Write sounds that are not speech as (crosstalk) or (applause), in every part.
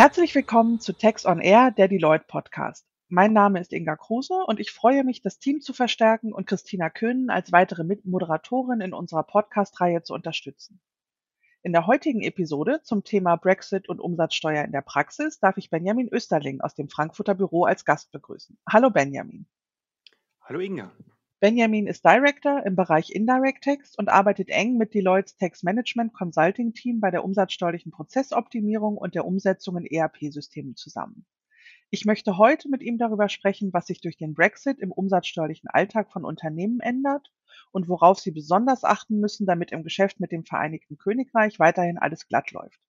Herzlich willkommen zu Text on Air, der Deloitte Podcast. Mein Name ist Inga Kruse und ich freue mich, das Team zu verstärken und Christina Köhnen als weitere Mitmoderatorin in unserer Podcast-Reihe zu unterstützen. In der heutigen Episode zum Thema Brexit und Umsatzsteuer in der Praxis darf ich Benjamin Österling aus dem Frankfurter Büro als Gast begrüßen. Hallo Benjamin. Hallo Inga. Benjamin ist Director im Bereich Indirect Text und arbeitet eng mit Deloittes Text Management Consulting Team bei der umsatzsteuerlichen Prozessoptimierung und der Umsetzung in ERP-Systemen zusammen. Ich möchte heute mit ihm darüber sprechen, was sich durch den Brexit im umsatzsteuerlichen Alltag von Unternehmen ändert und worauf sie besonders achten müssen, damit im Geschäft mit dem Vereinigten Königreich weiterhin alles glatt läuft.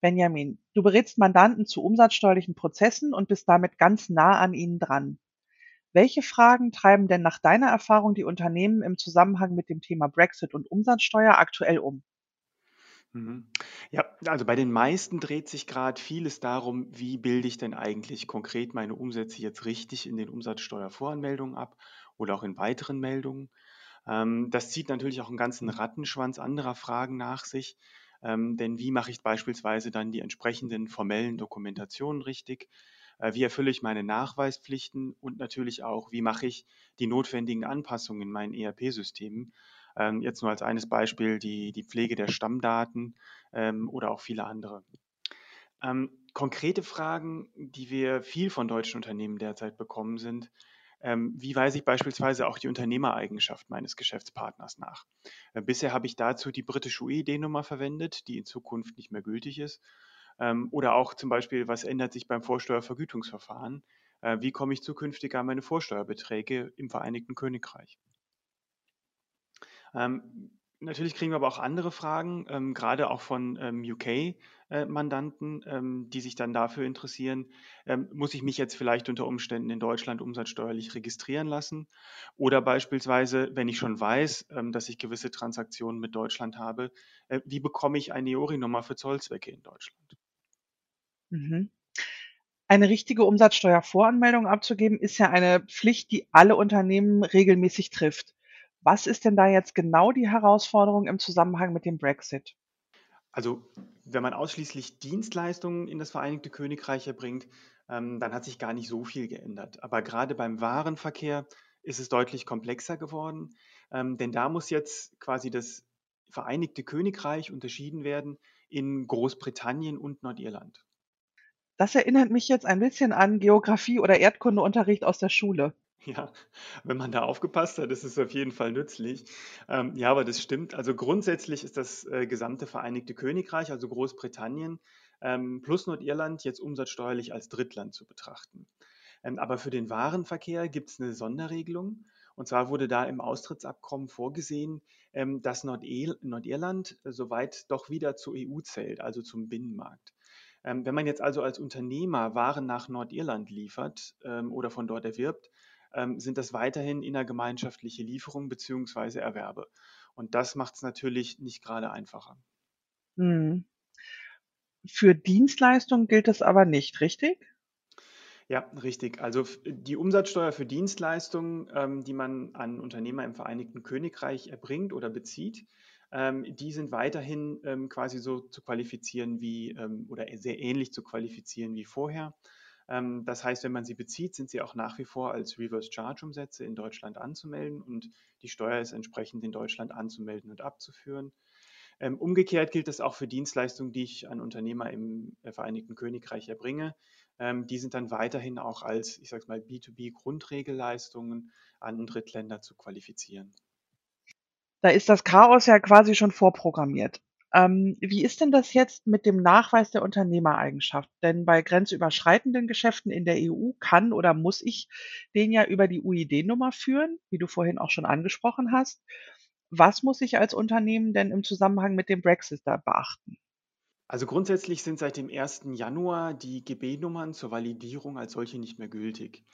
Benjamin, du berätst Mandanten zu umsatzsteuerlichen Prozessen und bist damit ganz nah an ihnen dran. Welche Fragen treiben denn nach deiner Erfahrung die Unternehmen im Zusammenhang mit dem Thema Brexit und Umsatzsteuer aktuell um? Mhm. Ja, also bei den meisten dreht sich gerade vieles darum, wie bilde ich denn eigentlich konkret meine Umsätze jetzt richtig in den Umsatzsteuervoranmeldungen ab oder auch in weiteren Meldungen. Ähm, das zieht natürlich auch einen ganzen Rattenschwanz anderer Fragen nach sich. Ähm, denn wie mache ich beispielsweise dann die entsprechenden formellen Dokumentationen richtig? Äh, wie erfülle ich meine Nachweispflichten und natürlich auch, wie mache ich die notwendigen Anpassungen in meinen ERP-Systemen. Ähm, jetzt nur als eines Beispiel die, die Pflege der Stammdaten ähm, oder auch viele andere. Ähm, konkrete Fragen, die wir viel von deutschen Unternehmen derzeit bekommen, sind, wie weise ich beispielsweise auch die Unternehmereigenschaft meines Geschäftspartners nach? Äh, bisher habe ich dazu die britische UID-Nummer verwendet, die in Zukunft nicht mehr gültig ist. Ähm, oder auch zum Beispiel, was ändert sich beim Vorsteuervergütungsverfahren? Äh, wie komme ich zukünftig an meine Vorsteuerbeträge im Vereinigten Königreich? Ähm, natürlich kriegen wir aber auch andere Fragen, ähm, gerade auch von ähm, UK-Mandanten, äh, ähm, die sich dann dafür interessieren, ähm, muss ich mich jetzt vielleicht unter Umständen in Deutschland umsatzsteuerlich registrieren lassen? Oder beispielsweise, wenn ich schon weiß, ähm, dass ich gewisse Transaktionen mit Deutschland habe, äh, wie bekomme ich eine EORI-Nummer für Zollzwecke in Deutschland? Mhm. Eine richtige Umsatzsteuervoranmeldung abzugeben, ist ja eine Pflicht, die alle Unternehmen regelmäßig trifft. Was ist denn da jetzt genau die Herausforderung im Zusammenhang mit dem Brexit? Also, wenn man ausschließlich Dienstleistungen in das Vereinigte Königreich erbringt, ähm, dann hat sich gar nicht so viel geändert. Aber gerade beim Warenverkehr ist es deutlich komplexer geworden, ähm, denn da muss jetzt quasi das Vereinigte Königreich unterschieden werden in Großbritannien und Nordirland. Das erinnert mich jetzt ein bisschen an Geografie oder Erdkundeunterricht aus der Schule. Ja, wenn man da aufgepasst hat, ist es auf jeden Fall nützlich. Ähm, ja, aber das stimmt. Also grundsätzlich ist das äh, gesamte Vereinigte Königreich, also Großbritannien, ähm, plus Nordirland jetzt umsatzsteuerlich als Drittland zu betrachten. Ähm, aber für den Warenverkehr gibt es eine Sonderregelung. Und zwar wurde da im Austrittsabkommen vorgesehen, ähm, dass Nordir Nordirland soweit doch wieder zur EU zählt, also zum Binnenmarkt. Ähm, wenn man jetzt also als Unternehmer Waren nach Nordirland liefert ähm, oder von dort erwirbt, ähm, sind das weiterhin innergemeinschaftliche Lieferungen bzw. Erwerbe. Und das macht es natürlich nicht gerade einfacher. Hm. Für Dienstleistungen gilt es aber nicht, richtig? Ja, richtig. Also die Umsatzsteuer für Dienstleistungen, die man an Unternehmer im Vereinigten Königreich erbringt oder bezieht, die sind weiterhin ähm, quasi so zu qualifizieren wie ähm, oder sehr ähnlich zu qualifizieren wie vorher. Ähm, das heißt, wenn man sie bezieht, sind sie auch nach wie vor als Reverse Charge Umsätze in Deutschland anzumelden und die Steuer ist entsprechend in Deutschland anzumelden und abzuführen. Ähm, umgekehrt gilt das auch für Dienstleistungen, die ich an Unternehmer im Vereinigten Königreich erbringe. Ähm, die sind dann weiterhin auch als, ich sage mal, B2B-Grundregelleistungen an Drittländer zu qualifizieren. Da ist das Chaos ja quasi schon vorprogrammiert. Ähm, wie ist denn das jetzt mit dem Nachweis der Unternehmereigenschaft? Denn bei grenzüberschreitenden Geschäften in der EU kann oder muss ich den ja über die UID-Nummer führen, wie du vorhin auch schon angesprochen hast. Was muss ich als Unternehmen denn im Zusammenhang mit dem Brexit da beachten? Also grundsätzlich sind seit dem 1. Januar die GB-Nummern zur Validierung als solche nicht mehr gültig.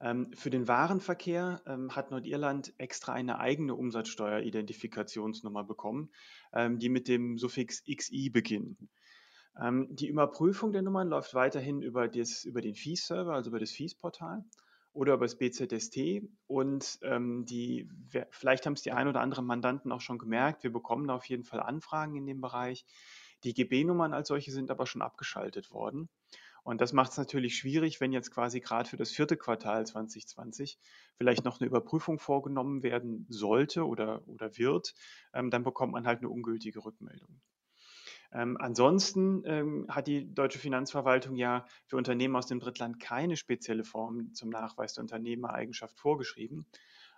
Ähm, für den Warenverkehr ähm, hat Nordirland extra eine eigene Umsatzsteueridentifikationsnummer bekommen, ähm, die mit dem Suffix XI beginnen. Ähm, die Überprüfung der Nummern läuft weiterhin über, das, über den Fees-Server, also über das Fees-Portal oder über das BZST. Und ähm, die, vielleicht haben es die ein oder anderen Mandanten auch schon gemerkt, wir bekommen auf jeden Fall Anfragen in dem Bereich. Die GB-Nummern als solche sind aber schon abgeschaltet worden. Und das macht es natürlich schwierig, wenn jetzt quasi gerade für das vierte Quartal 2020 vielleicht noch eine Überprüfung vorgenommen werden sollte oder, oder wird, ähm, dann bekommt man halt eine ungültige Rückmeldung. Ähm, ansonsten ähm, hat die deutsche Finanzverwaltung ja für Unternehmen aus dem Drittland keine spezielle Form zum Nachweis der Unternehmereigenschaft vorgeschrieben.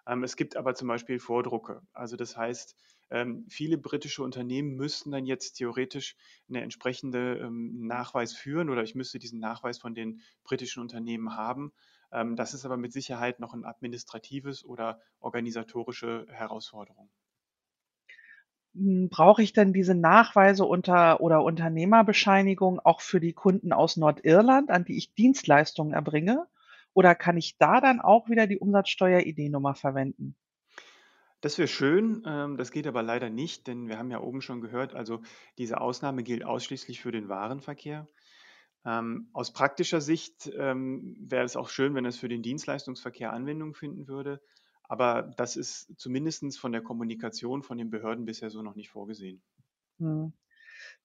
Ähm, es gibt aber zum Beispiel Vordrucke. Also das heißt, ähm, viele britische Unternehmen müssten dann jetzt theoretisch eine entsprechende ähm, Nachweis führen oder ich müsste diesen Nachweis von den britischen Unternehmen haben. Ähm, das ist aber mit Sicherheit noch ein administratives oder organisatorische Herausforderung. Hm, brauche ich denn diese Nachweise unter oder Unternehmerbescheinigung auch für die Kunden aus Nordirland, an die ich Dienstleistungen erbringe? Oder kann ich da dann auch wieder die Umsatzsteuer-ID-Nummer verwenden? Das wäre schön, ähm, das geht aber leider nicht, denn wir haben ja oben schon gehört, also diese Ausnahme gilt ausschließlich für den Warenverkehr. Ähm, aus praktischer Sicht ähm, wäre es auch schön, wenn es für den Dienstleistungsverkehr Anwendung finden würde, aber das ist zumindest von der Kommunikation von den Behörden bisher so noch nicht vorgesehen. Hm.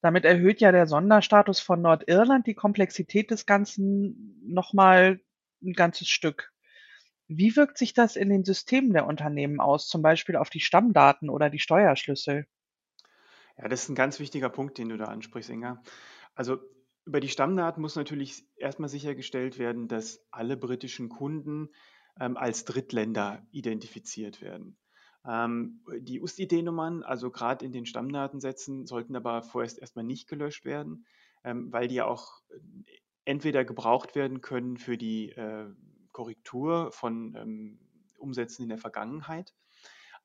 Damit erhöht ja der Sonderstatus von Nordirland die Komplexität des Ganzen nochmal ein ganzes Stück. Wie wirkt sich das in den Systemen der Unternehmen aus, zum Beispiel auf die Stammdaten oder die Steuerschlüssel? Ja, das ist ein ganz wichtiger Punkt, den du da ansprichst, Inga. Also über die Stammdaten muss natürlich erstmal sichergestellt werden, dass alle britischen Kunden ähm, als Drittländer identifiziert werden. Ähm, die UST-ID-Nummern, also gerade in den Stammdatensätzen, sollten aber vorerst erstmal nicht gelöscht werden, ähm, weil die ja auch äh, entweder gebraucht werden können für die äh, Korrektur von ähm, Umsätzen in der Vergangenheit,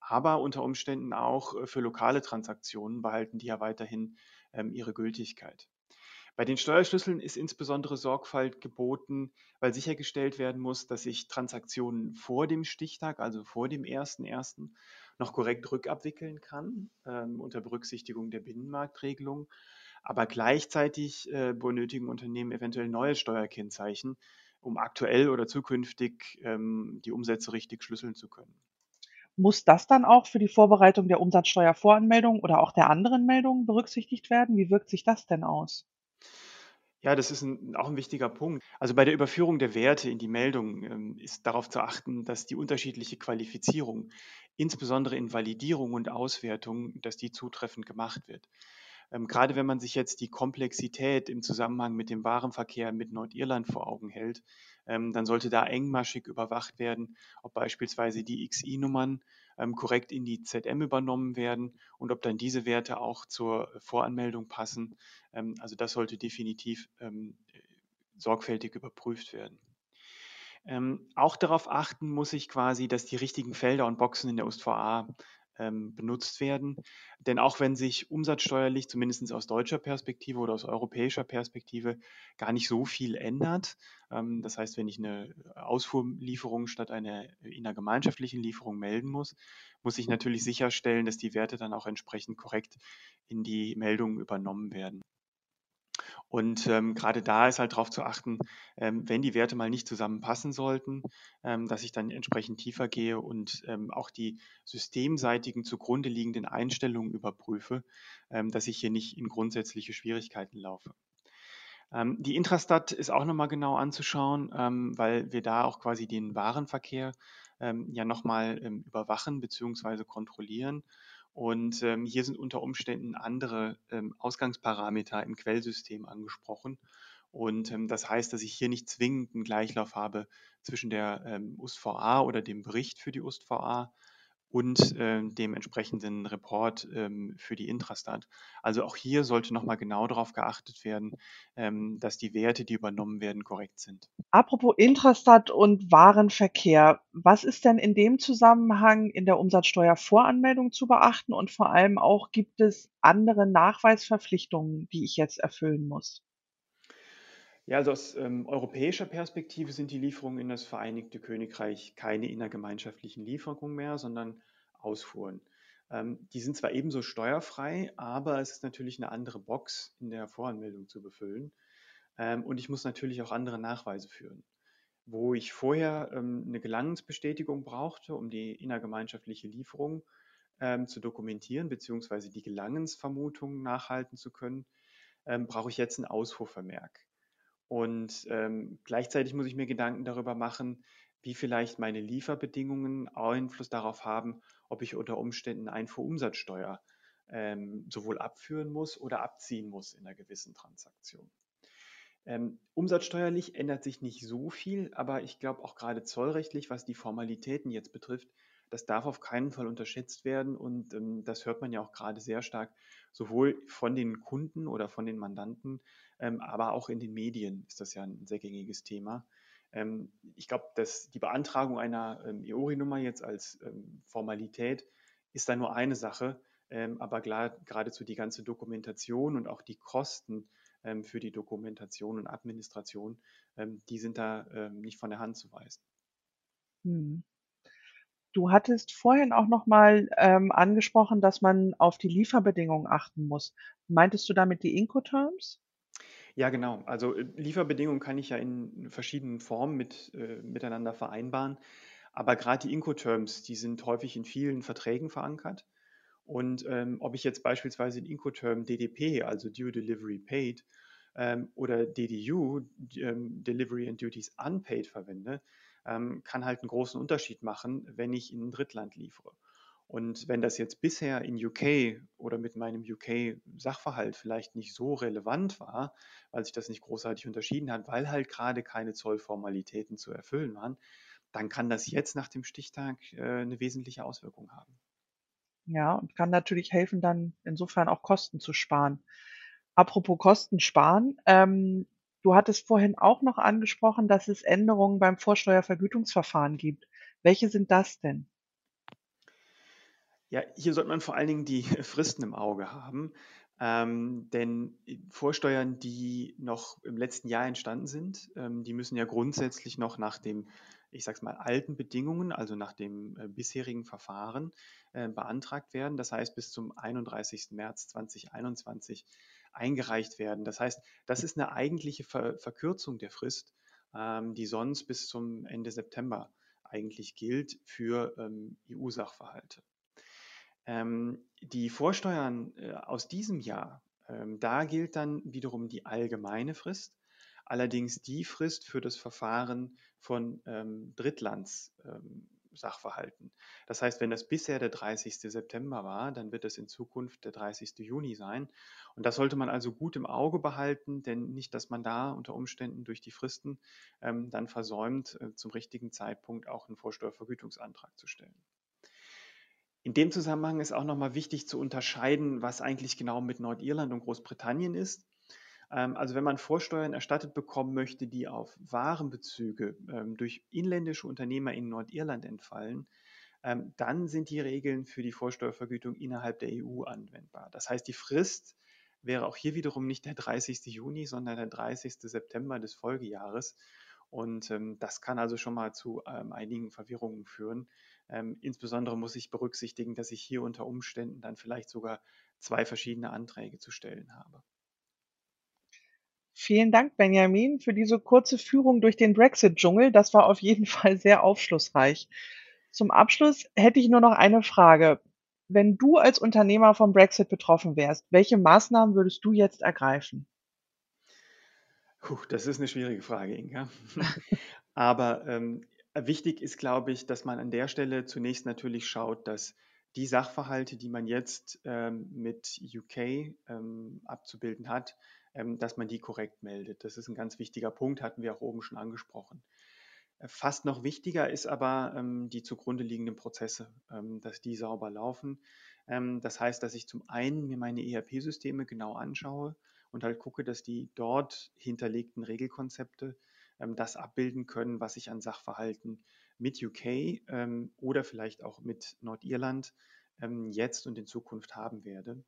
aber unter Umständen auch äh, für lokale Transaktionen behalten die ja weiterhin ähm, ihre Gültigkeit. Bei den Steuerschlüsseln ist insbesondere Sorgfalt geboten, weil sichergestellt werden muss, dass ich Transaktionen vor dem Stichtag, also vor dem 1.1., noch korrekt rückabwickeln kann, ähm, unter Berücksichtigung der Binnenmarktregelung. Aber gleichzeitig äh, benötigen Unternehmen eventuell neue Steuerkennzeichen, um aktuell oder zukünftig ähm, die Umsätze richtig schlüsseln zu können. Muss das dann auch für die Vorbereitung der Umsatzsteuervoranmeldung oder auch der anderen Meldungen berücksichtigt werden? Wie wirkt sich das denn aus? Ja, das ist ein, auch ein wichtiger Punkt. Also bei der Überführung der Werte in die Meldung ähm, ist darauf zu achten, dass die unterschiedliche Qualifizierung, insbesondere in Validierung und Auswertung, dass die zutreffend gemacht wird. Ähm, gerade wenn man sich jetzt die Komplexität im Zusammenhang mit dem Warenverkehr mit Nordirland vor Augen hält, ähm, dann sollte da engmaschig überwacht werden, ob beispielsweise die XI-Nummern ähm, korrekt in die ZM übernommen werden und ob dann diese Werte auch zur Voranmeldung passen. Ähm, also das sollte definitiv ähm, sorgfältig überprüft werden. Ähm, auch darauf achten muss ich quasi, dass die richtigen Felder und Boxen in der USVA ähm, benutzt werden. Denn auch wenn sich umsatzsteuerlich, zumindest aus deutscher Perspektive oder aus europäischer Perspektive, gar nicht so viel ändert, ähm, das heißt, wenn ich eine Ausfuhrlieferung statt einer innergemeinschaftlichen Lieferung melden muss, muss ich natürlich sicherstellen, dass die Werte dann auch entsprechend korrekt in die Meldung übernommen werden. Und ähm, gerade da ist halt darauf zu achten, ähm, wenn die Werte mal nicht zusammenpassen sollten, ähm, dass ich dann entsprechend tiefer gehe und ähm, auch die systemseitigen zugrunde liegenden Einstellungen überprüfe, ähm, dass ich hier nicht in grundsätzliche Schwierigkeiten laufe. Ähm, die Intrastat ist auch nochmal genau anzuschauen, weil wir da auch quasi den Warenverkehr ja nochmal überwachen bzw. kontrollieren und ähm, hier sind unter Umständen andere ähm, Ausgangsparameter im Quellsystem angesprochen. Und ähm, das heißt, dass ich hier nicht zwingend einen Gleichlauf habe zwischen der ähm, USVA oder dem Bericht für die USVA und äh, dem entsprechenden Report ähm, für die Intrastat. Also auch hier sollte nochmal genau darauf geachtet werden, ähm, dass die Werte, die übernommen werden, korrekt sind. Apropos Intrastat und Warenverkehr, was ist denn in dem Zusammenhang in der Umsatzsteuervoranmeldung zu beachten und vor allem auch gibt es andere Nachweisverpflichtungen, die ich jetzt erfüllen muss? Ja, also aus ähm, europäischer Perspektive sind die Lieferungen in das Vereinigte Königreich keine innergemeinschaftlichen Lieferungen mehr, sondern Ausfuhren. Ähm, die sind zwar ebenso steuerfrei, aber es ist natürlich eine andere Box in der Voranmeldung zu befüllen. Ähm, und ich muss natürlich auch andere Nachweise führen. Wo ich vorher ähm, eine Gelangensbestätigung brauchte, um die innergemeinschaftliche Lieferung ähm, zu dokumentieren, beziehungsweise die Gelangensvermutung nachhalten zu können, ähm, brauche ich jetzt einen Ausfuhrvermerk. Und ähm, gleichzeitig muss ich mir Gedanken darüber machen, wie vielleicht meine Lieferbedingungen Einfluss darauf haben, ob ich unter Umständen Einfuhrumsatzsteuer ähm, sowohl abführen muss oder abziehen muss in einer gewissen Transaktion. Ähm, umsatzsteuerlich ändert sich nicht so viel, aber ich glaube auch gerade zollrechtlich, was die Formalitäten jetzt betrifft, das darf auf keinen Fall unterschätzt werden und ähm, das hört man ja auch gerade sehr stark, sowohl von den Kunden oder von den Mandanten, ähm, aber auch in den Medien ist das ja ein sehr gängiges Thema. Ähm, ich glaube, dass die Beantragung einer ähm, EORI-Nummer jetzt als ähm, Formalität ist da nur eine Sache, ähm, aber geradezu die ganze Dokumentation und auch die Kosten ähm, für die Dokumentation und Administration, die sind da nicht von der Hand zu weisen. Hm. Du hattest vorhin auch noch mal ähm, angesprochen, dass man auf die Lieferbedingungen achten muss. Meintest du damit die Incoterms? Ja, genau. Also äh, Lieferbedingungen kann ich ja in verschiedenen Formen mit, äh, miteinander vereinbaren. Aber gerade die Incoterms, die sind häufig in vielen Verträgen verankert. Und ähm, ob ich jetzt beispielsweise den Incoterm DDP, also Due Delivery Paid, ähm, oder DDU, ähm, Delivery and Duties Unpaid, verwende, ähm, kann halt einen großen Unterschied machen, wenn ich in ein Drittland liefere. Und wenn das jetzt bisher in UK oder mit meinem UK-Sachverhalt vielleicht nicht so relevant war, weil sich das nicht großartig unterschieden hat, weil halt gerade keine Zollformalitäten zu erfüllen waren, dann kann das jetzt nach dem Stichtag äh, eine wesentliche Auswirkung haben. Ja, und kann natürlich helfen, dann insofern auch Kosten zu sparen. Apropos Kosten sparen, ähm, du hattest vorhin auch noch angesprochen, dass es Änderungen beim Vorsteuervergütungsverfahren gibt. Welche sind das denn? Ja, hier sollte man vor allen Dingen die (laughs) Fristen im Auge haben, ähm, denn Vorsteuern, die noch im letzten Jahr entstanden sind, ähm, die müssen ja grundsätzlich noch nach dem, ich sag's mal, alten Bedingungen, also nach dem äh, bisherigen Verfahren, äh, beantragt werden. Das heißt, bis zum 31. März 2021 eingereicht werden. Das heißt, das ist eine eigentliche Ver Verkürzung der Frist, ähm, die sonst bis zum Ende September eigentlich gilt für ähm, EU-Sachverhalte. Ähm, die Vorsteuern äh, aus diesem Jahr, ähm, da gilt dann wiederum die allgemeine Frist, allerdings die Frist für das Verfahren von ähm, Drittlands. Sachverhalten. Das heißt, wenn das bisher der 30. September war, dann wird es in Zukunft der 30. Juni sein. Und das sollte man also gut im Auge behalten, denn nicht, dass man da unter Umständen durch die Fristen ähm, dann versäumt, äh, zum richtigen Zeitpunkt auch einen Vorsteuervergütungsantrag zu stellen. In dem Zusammenhang ist auch nochmal wichtig zu unterscheiden, was eigentlich genau mit Nordirland und Großbritannien ist. Ähm, also wenn man Vorsteuern erstattet bekommen möchte, die auf Warenbezüge ähm, durch inländische Unternehmer in Nordirland entfallen, ähm, dann sind die Regeln für die Vorsteuervergütung innerhalb der EU anwendbar. Das heißt, die Frist wäre auch hier wiederum nicht der 30. Juni, sondern der 30. September des Folgejahres. Und ähm, das kann also schon mal zu ähm, einigen Verwirrungen führen. Ähm, insbesondere muss ich berücksichtigen, dass ich hier unter Umständen dann vielleicht sogar zwei verschiedene Anträge zu stellen habe. Vielen Dank, Benjamin, für diese kurze Führung durch den Brexit-Dschungel. Das war auf jeden (laughs) Fall sehr aufschlussreich. Zum Abschluss hätte ich nur noch eine Frage. Wenn du als Unternehmer vom Brexit betroffen wärst, welche Maßnahmen würdest du jetzt ergreifen? Puh, das ist eine schwierige Frage, Inga. (laughs) Aber ähm, wichtig ist, glaube ich, dass man an der Stelle zunächst natürlich schaut, dass die Sachverhalte, die man jetzt ähm, mit UK ähm, abzubilden hat, dass man die korrekt meldet. Das ist ein ganz wichtiger Punkt, hatten wir auch oben schon angesprochen. Äh, fast noch wichtiger ist aber ähm, die zugrunde liegenden Prozesse, ähm, dass die sauber laufen. Ähm, das heißt, dass ich zum einen mir meine ERP-Systeme genau anschaue, und halt gucke, dass die dort hinterlegten Regelkonzepte ähm, das abbilden können, was ich an Sachverhalten mit UK ähm, oder vielleicht auch mit Nordirland ähm, jetzt und in Zukunft haben werde.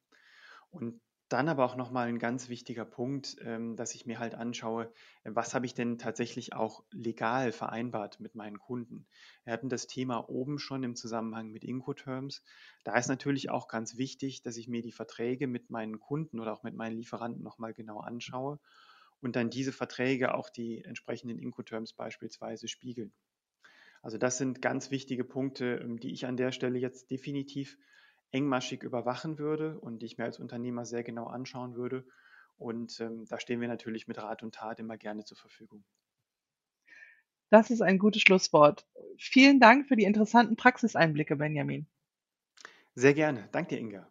Und dann aber auch nochmal ein ganz wichtiger Punkt, ähm, dass ich mir halt anschaue, was habe ich denn tatsächlich auch legal vereinbart mit meinen Kunden. Wir hatten das Thema oben schon im Zusammenhang mit Incoterms. Da ist natürlich auch ganz wichtig, dass ich mir die Verträge mit meinen Kunden oder auch mit meinen Lieferanten nochmal genau anschaue und dann diese Verträge auch die entsprechenden Incoterms beispielsweise spiegeln. Also das sind ganz wichtige Punkte, ähm, die ich an der Stelle jetzt definitiv engmaschig überwachen würde und die ich mir als Unternehmer sehr genau anschauen würde. Und ähm, da stehen wir natürlich mit Rat und Tat immer gerne zur Verfügung. Das ist ein gutes Schlusswort. Vielen Dank für die interessanten Praxiseinblicke, Benjamin. Sehr gerne. Danke dir, Inga.